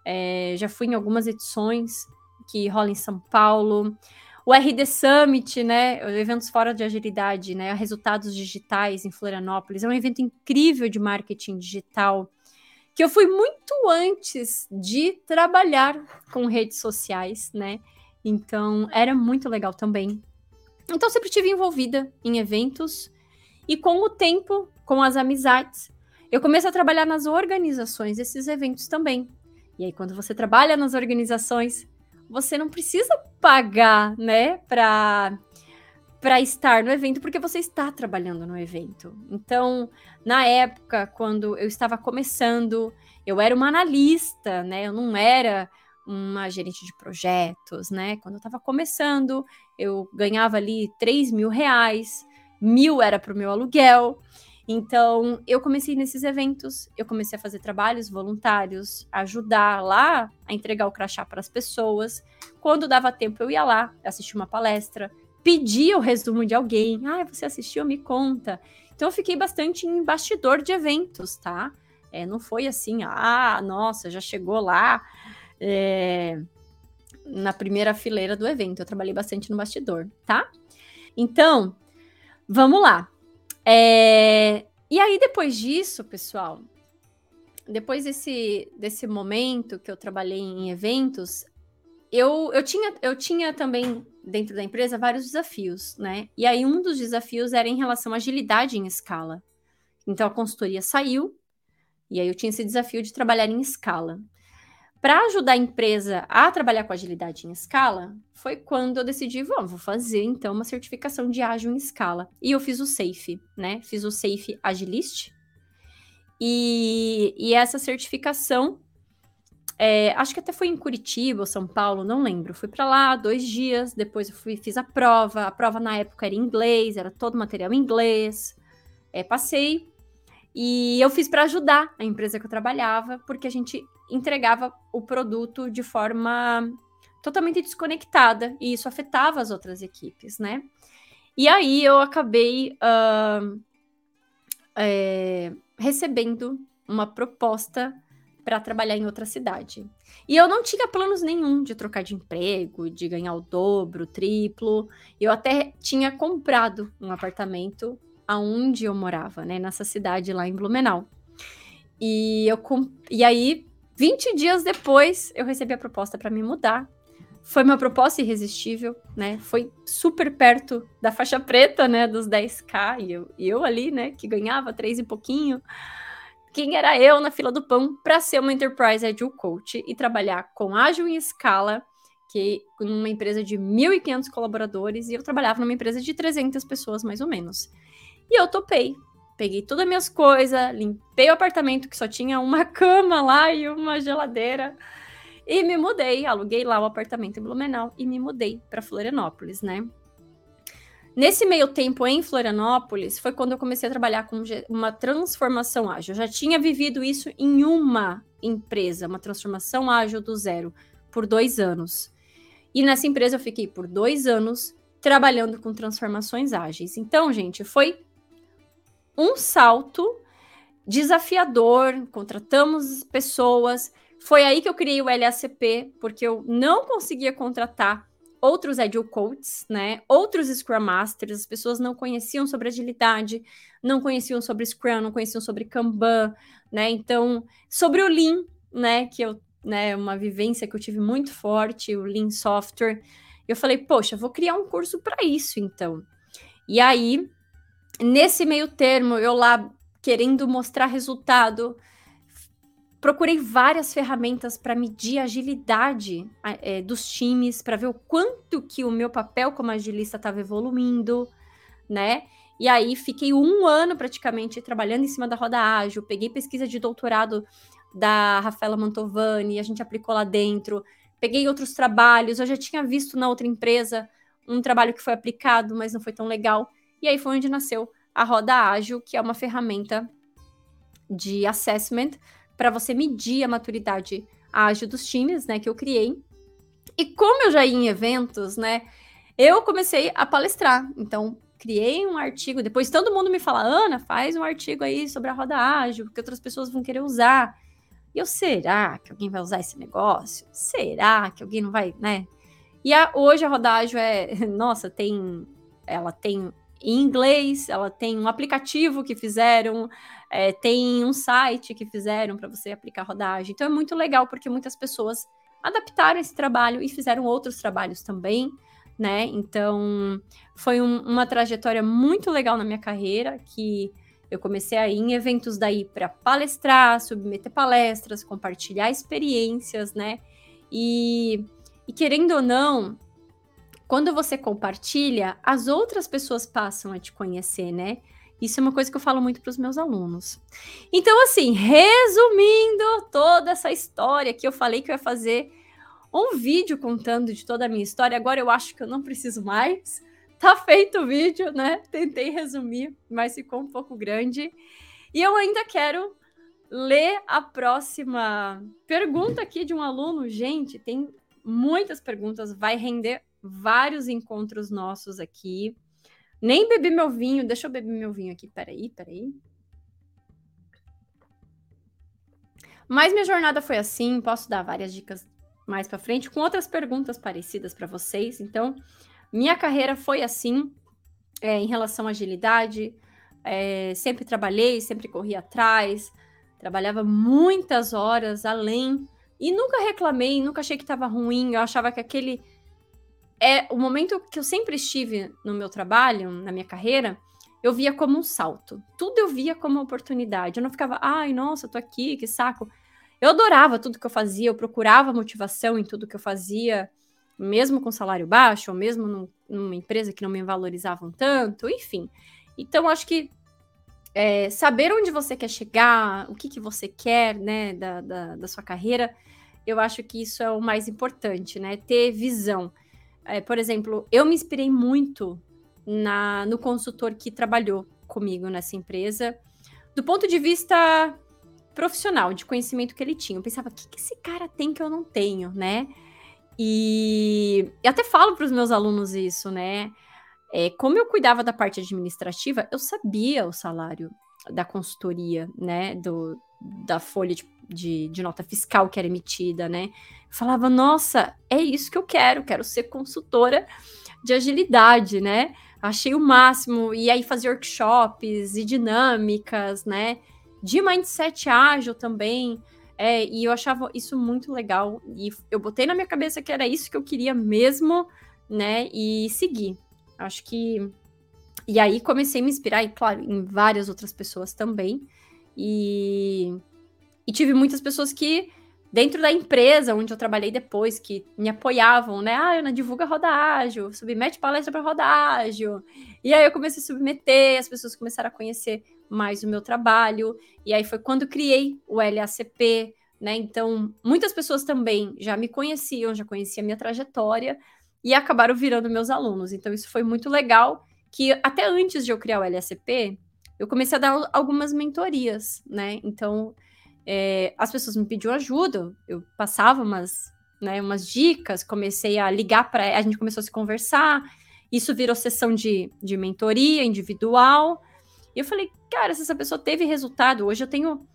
é, já fui em algumas edições que rola em São Paulo, o RD Summit, né, eventos fora de agilidade, né, resultados digitais em Florianópolis, é um evento incrível de marketing digital, que eu fui muito antes de trabalhar com redes sociais, né? Então, era muito legal também. Então, sempre tive envolvida em eventos e com o tempo, com as amizades, eu comecei a trabalhar nas organizações desses eventos também. E aí, quando você trabalha nas organizações, você não precisa pagar, né, para para estar no evento, porque você está trabalhando no evento. Então, na época, quando eu estava começando, eu era uma analista, né? Eu não era uma gerente de projetos, né? Quando eu estava começando, eu ganhava ali 3 mil reais, mil era para o meu aluguel. Então, eu comecei nesses eventos, eu comecei a fazer trabalhos voluntários, ajudar lá a entregar o crachá para as pessoas. Quando dava tempo, eu ia lá, assistir uma palestra, pedia o resumo de alguém. Ah, você assistiu? Me conta. Então eu fiquei bastante em bastidor de eventos, tá? É, não foi assim, ah, nossa, já chegou lá. É, na primeira fileira do evento. Eu trabalhei bastante no bastidor, tá? Então, vamos lá. É... E aí, depois disso, pessoal, depois desse, desse momento que eu trabalhei em eventos, eu, eu, tinha, eu tinha também dentro da empresa vários desafios, né? E aí, um dos desafios era em relação à agilidade em escala. Então, a consultoria saiu, e aí eu tinha esse desafio de trabalhar em escala. Para ajudar a empresa a trabalhar com agilidade em escala, foi quando eu decidi, bom, vou fazer então uma certificação de ágil em escala. E eu fiz o SAFE, né? Fiz o SAFE Agilist. E, e essa certificação, é, acho que até foi em Curitiba ou São Paulo, não lembro. Fui para lá dois dias, depois eu fui, fiz a prova. A prova na época era em inglês, era todo material em inglês. É, passei. E eu fiz para ajudar a empresa que eu trabalhava, porque a gente entregava o produto de forma totalmente desconectada e isso afetava as outras equipes, né? E aí eu acabei uh, é, recebendo uma proposta para trabalhar em outra cidade. E eu não tinha planos nenhum de trocar de emprego, de ganhar o dobro, o triplo. Eu até tinha comprado um apartamento aonde eu morava, né, nessa cidade lá em Blumenau. E eu e aí 20 dias depois, eu recebi a proposta para me mudar. Foi uma proposta irresistível, né? Foi super perto da faixa preta, né? Dos 10k. E eu, eu ali, né? Que ganhava três e pouquinho. Quem era eu na fila do pão para ser uma Enterprise Agile Coach e trabalhar com ágil em escala, que uma empresa de 1.500 colaboradores, e eu trabalhava numa empresa de 300 pessoas, mais ou menos. E eu topei, Peguei todas as minhas coisas, limpei o apartamento que só tinha uma cama lá e uma geladeira. E me mudei, aluguei lá o apartamento em Blumenau e me mudei para Florianópolis, né? Nesse meio tempo em Florianópolis foi quando eu comecei a trabalhar com uma transformação ágil. Eu já tinha vivido isso em uma empresa, uma transformação ágil do zero, por dois anos. E nessa empresa eu fiquei por dois anos trabalhando com transformações ágeis. Então, gente, foi um salto desafiador, contratamos pessoas. Foi aí que eu criei o LACP, porque eu não conseguia contratar outros Agile Coaches, né? Outros Scrum Masters, as pessoas não conheciam sobre agilidade, não conheciam sobre Scrum, não conheciam sobre Kanban, né? Então, sobre o Lean, né, que eu, né, uma vivência que eu tive muito forte, o Lean Software. Eu falei, poxa, vou criar um curso para isso, então. E aí, Nesse meio termo, eu lá querendo mostrar resultado, procurei várias ferramentas para medir a agilidade é, dos times, para ver o quanto que o meu papel como agilista estava evoluindo, né? E aí fiquei um ano praticamente trabalhando em cima da roda ágil, peguei pesquisa de doutorado da Rafaela Mantovani, a gente aplicou lá dentro, peguei outros trabalhos, eu já tinha visto na outra empresa um trabalho que foi aplicado, mas não foi tão legal. E aí foi onde nasceu a roda ágil, que é uma ferramenta de assessment para você medir a maturidade ágil dos times, né, que eu criei. E como eu já ia em eventos, né, eu comecei a palestrar. Então, criei um artigo, depois todo mundo me fala: "Ana, faz um artigo aí sobre a roda ágil, que outras pessoas vão querer usar". E eu, será que alguém vai usar esse negócio? Será que alguém não vai, né? E a, hoje a roda ágil é, nossa, tem ela tem em inglês, ela tem um aplicativo que fizeram, é, tem um site que fizeram para você aplicar rodagem. Então é muito legal porque muitas pessoas adaptaram esse trabalho e fizeram outros trabalhos também, né? Então foi um, uma trajetória muito legal na minha carreira que eu comecei aí em eventos daí para palestrar, submeter palestras, compartilhar experiências, né? E, e querendo ou não, quando você compartilha, as outras pessoas passam a te conhecer, né? Isso é uma coisa que eu falo muito para os meus alunos. Então, assim, resumindo toda essa história que eu falei que eu ia fazer um vídeo contando de toda a minha história, agora eu acho que eu não preciso mais. Tá feito o vídeo, né? Tentei resumir, mas ficou um pouco grande. E eu ainda quero ler a próxima pergunta aqui de um aluno. Gente, tem muitas perguntas, vai render vários encontros nossos aqui. Nem bebi meu vinho, deixa eu beber meu vinho aqui, peraí, peraí. Mas minha jornada foi assim, posso dar várias dicas mais para frente com outras perguntas parecidas para vocês. Então, minha carreira foi assim, é, em relação à agilidade. É, sempre trabalhei, sempre corri atrás, trabalhava muitas horas além e nunca reclamei, nunca achei que estava ruim. Eu achava que aquele é o momento que eu sempre estive no meu trabalho, na minha carreira, eu via como um salto. Tudo eu via como uma oportunidade. Eu não ficava, ai, nossa, tô aqui, que saco. Eu adorava tudo que eu fazia, eu procurava motivação em tudo que eu fazia, mesmo com salário baixo, ou mesmo num, numa empresa que não me valorizavam tanto, enfim. Então, acho que é, saber onde você quer chegar, o que, que você quer, né, da, da, da, sua carreira, eu acho que isso é o mais importante, né? Ter visão. É, por exemplo, eu me inspirei muito na, no consultor que trabalhou comigo nessa empresa, do ponto de vista profissional, de conhecimento que ele tinha. Eu pensava, o que, que esse cara tem que eu não tenho, né? E eu até falo para os meus alunos isso, né? É, como eu cuidava da parte administrativa, eu sabia o salário da consultoria, né? Do, da folha de, de, de, nota fiscal que era emitida, né? Falava, nossa, é isso que eu quero, quero ser consultora de agilidade, né? Achei o máximo. E aí fazer workshops e dinâmicas, né? De mindset ágil também. É, e eu achava isso muito legal. E eu botei na minha cabeça que era isso que eu queria mesmo, né? E seguir. Acho que. E aí comecei a me inspirar, e claro, em várias outras pessoas também. E, e tive muitas pessoas que, dentro da empresa onde eu trabalhei depois, que me apoiavam, né? Ah, Ana, divulga roda ágil, submete palestra para roda ágil. E aí eu comecei a submeter, as pessoas começaram a conhecer mais o meu trabalho. E aí foi quando criei o LACP, né? Então, muitas pessoas também já me conheciam, já conheciam a minha trajetória, e acabaram virando meus alunos. Então, isso foi muito legal, que até antes de eu criar o LSP, eu comecei a dar algumas mentorias, né? Então, é, as pessoas me pediam ajuda, eu passava umas, né, umas dicas, comecei a ligar para a gente começou a se conversar, isso virou sessão de, de mentoria individual. E eu falei, cara, se essa pessoa teve resultado, hoje eu tenho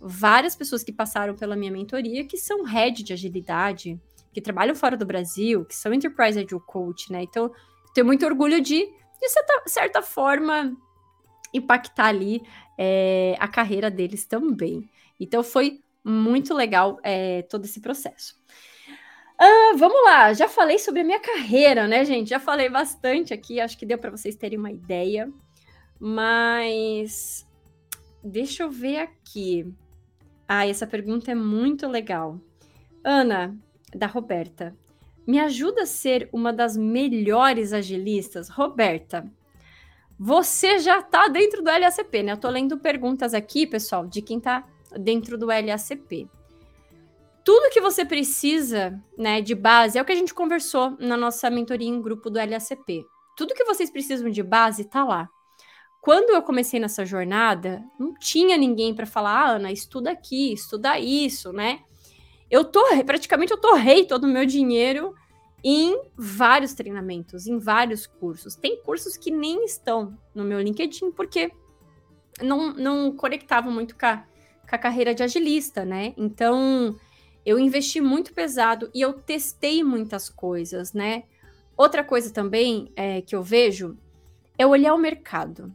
várias pessoas que passaram pela minha mentoria que são head de agilidade, que trabalham fora do Brasil, que são Enterprise Agile Coach, né? Então, tenho muito orgulho de, de certa, certa forma, impactar ali é, a carreira deles também. Então, foi muito legal é, todo esse processo. Ah, vamos lá, já falei sobre a minha carreira, né, gente? Já falei bastante aqui, acho que deu para vocês terem uma ideia. Mas deixa eu ver aqui. Ah, essa pergunta é muito legal. Ana, da Roberta. Me ajuda a ser uma das melhores agilistas? Roberta, você já está dentro do LACP, né? Eu tô lendo perguntas aqui, pessoal, de quem está dentro do LACP. Tudo que você precisa, né, de base, é o que a gente conversou na nossa mentoria em grupo do LACP. Tudo que vocês precisam de base está lá. Quando eu comecei nessa jornada, não tinha ninguém para falar, ah, Ana, estuda aqui, estuda isso, né? Eu tô, praticamente eu torrei todo o meu dinheiro em vários treinamentos, em vários cursos. Tem cursos que nem estão no meu LinkedIn porque não, não conectavam muito com a, com a carreira de agilista, né? Então, eu investi muito pesado e eu testei muitas coisas, né? Outra coisa também é, que eu vejo é olhar o mercado.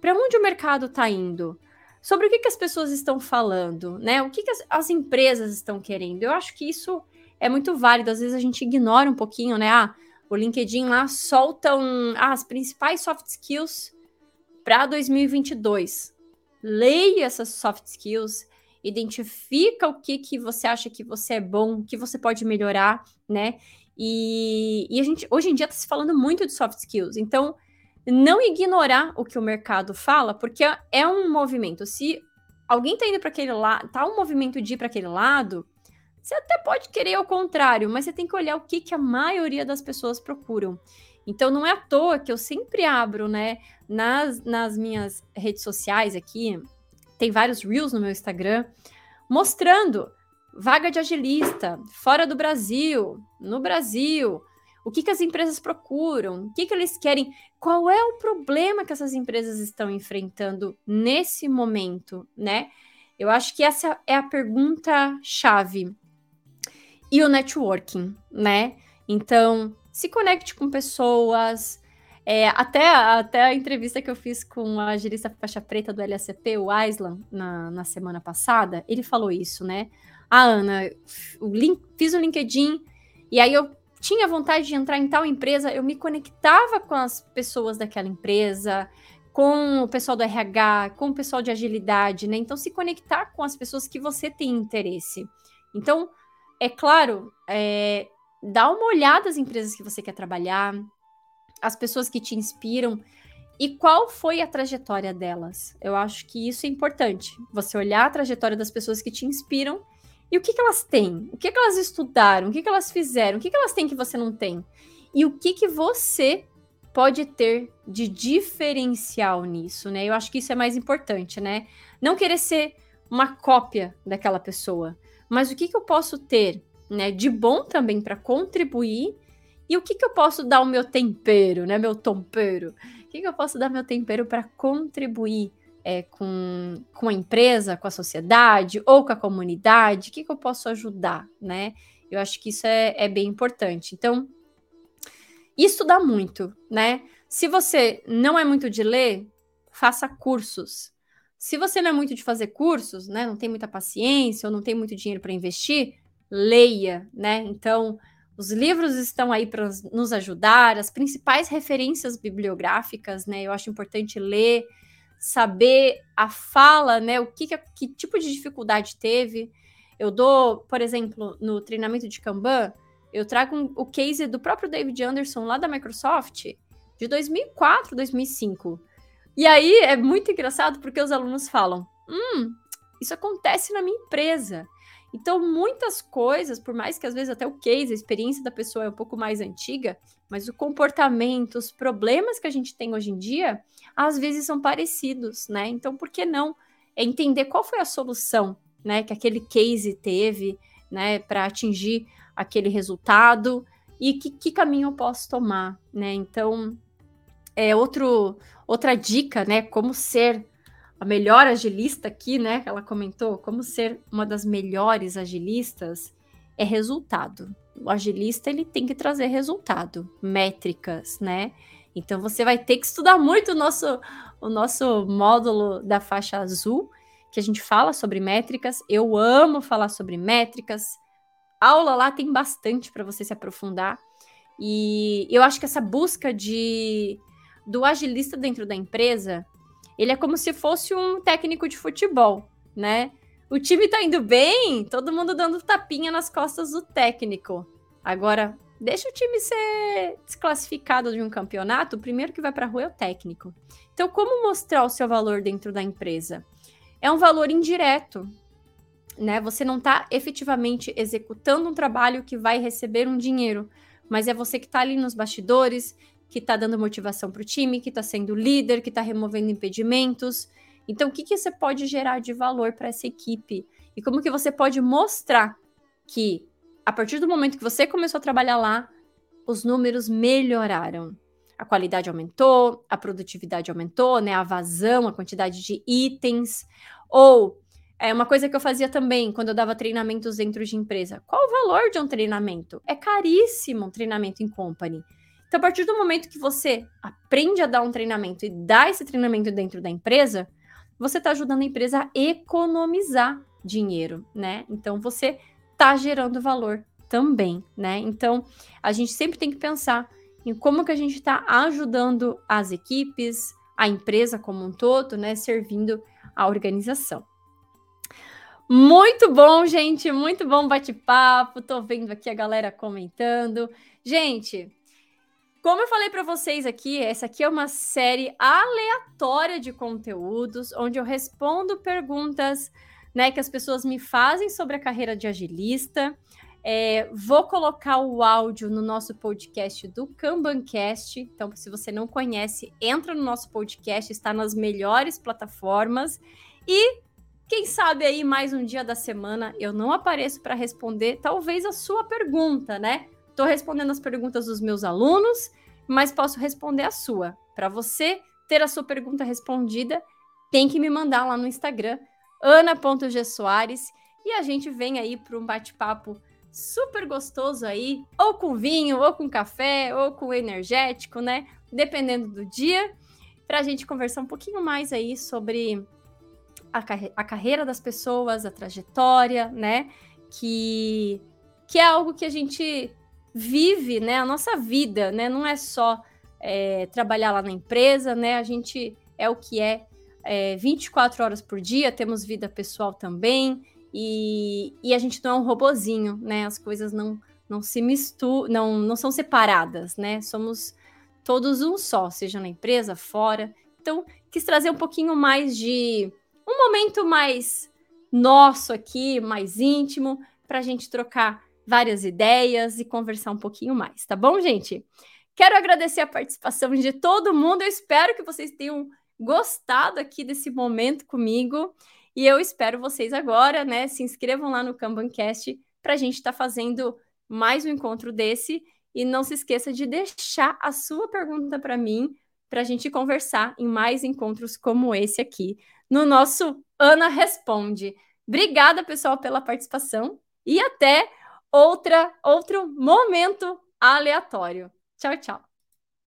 Para onde o mercado está indo? sobre o que, que as pessoas estão falando, né? O que, que as, as, empresas estão querendo. Eu acho que isso é muito válido. Às vezes a gente ignora um pouquinho, né? Ah, o LinkedIn lá solta um, ah, as principais soft skills para 2022. Leia essas soft skills, identifica o que, que você acha que você é bom, que você pode melhorar, né? E, e a gente hoje em dia está se falando muito de soft skills. Então, não ignorar o que o mercado fala, porque é um movimento. Se alguém está indo para aquele lado, tá um movimento de ir para aquele lado, você até pode querer o contrário, mas você tem que olhar o que, que a maioria das pessoas procuram. Então não é à toa que eu sempre abro, né, nas, nas minhas redes sociais aqui, tem vários reels no meu Instagram, mostrando vaga de agilista fora do Brasil, no Brasil, o que, que as empresas procuram? O que, que eles querem? Qual é o problema que essas empresas estão enfrentando nesse momento, né? Eu acho que essa é a pergunta chave. e o networking, né? Então, se conecte com pessoas. É, até, até a entrevista que eu fiz com a agilista faixa preta do LACP, o Aislan, na, na semana passada, ele falou isso, né? Ah, Ana, o link, fiz o LinkedIn e aí eu tinha vontade de entrar em tal empresa, eu me conectava com as pessoas daquela empresa, com o pessoal do RH, com o pessoal de agilidade, né? Então, se conectar com as pessoas que você tem interesse. Então, é claro, é, dá uma olhada às empresas que você quer trabalhar, as pessoas que te inspiram e qual foi a trajetória delas. Eu acho que isso é importante. Você olhar a trajetória das pessoas que te inspiram e o que, que elas têm, o que, que elas estudaram, o que, que elas fizeram, o que, que elas têm que você não tem. E o que, que você pode ter de diferencial nisso, né? Eu acho que isso é mais importante, né? Não querer ser uma cópia daquela pessoa, mas o que, que eu posso ter, né, de bom também para contribuir e o que, que eu posso dar o meu tempero, né, meu tempero? O que, que eu posso dar meu tempero para contribuir é, com, com a empresa, com a sociedade ou com a comunidade? O que, que eu posso ajudar, né? Eu acho que isso é, é bem importante. Então, estudar muito, né? Se você não é muito de ler, faça cursos. Se você não é muito de fazer cursos, né, não tem muita paciência ou não tem muito dinheiro para investir, leia, né? Então, os livros estão aí para nos ajudar, as principais referências bibliográficas, né? Eu acho importante ler, saber a fala, né? O que, que tipo de dificuldade teve. Eu dou, por exemplo, no treinamento de Kanban, eu trago um, o case do próprio David Anderson lá da Microsoft, de 2004, 2005. E aí é muito engraçado porque os alunos falam: hum, isso acontece na minha empresa. Então, muitas coisas, por mais que às vezes até o case, a experiência da pessoa é um pouco mais antiga, mas o comportamento, os problemas que a gente tem hoje em dia, às vezes são parecidos, né? Então, por que não entender qual foi a solução, né, que aquele case teve, né, para atingir aquele resultado e que, que caminho eu posso tomar, né? Então, é outro, outra dica, né? Como ser a melhor agilista aqui, né? Ela comentou, como ser uma das melhores agilistas é resultado. O agilista ele tem que trazer resultado, métricas, né? Então você vai ter que estudar muito o nosso, o nosso módulo da faixa azul, que a gente fala sobre métricas. Eu amo falar sobre métricas, aula lá tem bastante para você se aprofundar. E eu acho que essa busca de do agilista dentro da empresa, ele é como se fosse um técnico de futebol, né? O time tá indo bem, todo mundo dando tapinha nas costas do técnico. Agora, deixa o time ser desclassificado de um campeonato, o primeiro que vai para a rua é o técnico. Então, como mostrar o seu valor dentro da empresa? É um valor indireto, né? Você não está efetivamente executando um trabalho que vai receber um dinheiro, mas é você que está ali nos bastidores, que está dando motivação para o time, que está sendo líder, que está removendo impedimentos. Então, o que, que você pode gerar de valor para essa equipe? E como que você pode mostrar que, a partir do momento que você começou a trabalhar lá, os números melhoraram. A qualidade aumentou, a produtividade aumentou, né? A vazão, a quantidade de itens. Ou é uma coisa que eu fazia também quando eu dava treinamentos dentro de empresa. Qual o valor de um treinamento? É caríssimo um treinamento em company. Então, a partir do momento que você aprende a dar um treinamento e dá esse treinamento dentro da empresa, você está ajudando a empresa a economizar dinheiro, né? Então, você está gerando valor também, né? Então, a gente sempre tem que pensar em como que a gente está ajudando as equipes, a empresa como um todo, né? Servindo a organização. Muito bom, gente, muito bom bate-papo. Tô vendo aqui a galera comentando. Gente, como eu falei para vocês aqui, essa aqui é uma série aleatória de conteúdos onde eu respondo perguntas, né, que as pessoas me fazem sobre a carreira de agilista. É, vou colocar o áudio no nosso podcast do Kanbancast. Então, se você não conhece, entra no nosso podcast, está nas melhores plataformas. E quem sabe aí mais um dia da semana eu não apareço para responder talvez a sua pergunta, né? Estou respondendo as perguntas dos meus alunos, mas posso responder a sua. Para você ter a sua pergunta respondida, tem que me mandar lá no Instagram, ana.gsoares, e a gente vem aí para um bate-papo super gostoso aí, ou com vinho, ou com café, ou com energético, né? Dependendo do dia, para a gente conversar um pouquinho mais aí sobre a, carre a carreira das pessoas, a trajetória, né? Que, que é algo que a gente vive, né? A nossa vida, né? Não é só é, trabalhar lá na empresa, né? A gente é o que é, é 24 horas por dia, temos vida pessoal também, e, e a gente não é um robozinho, né? As coisas não, não se misturam, não, não são separadas, né? Somos todos um só, seja na empresa, fora. Então, quis trazer um pouquinho mais de um momento mais nosso aqui, mais íntimo, para a gente trocar várias ideias e conversar um pouquinho mais, tá bom, gente? Quero agradecer a participação de todo mundo. Eu espero que vocês tenham gostado aqui desse momento comigo. E eu espero vocês agora, né? Se inscrevam lá no Kanbancast para a gente estar tá fazendo mais um encontro desse. E não se esqueça de deixar a sua pergunta para mim, para a gente conversar em mais encontros como esse aqui, no nosso Ana Responde. Obrigada, pessoal, pela participação e até outra outro momento aleatório. Tchau, tchau.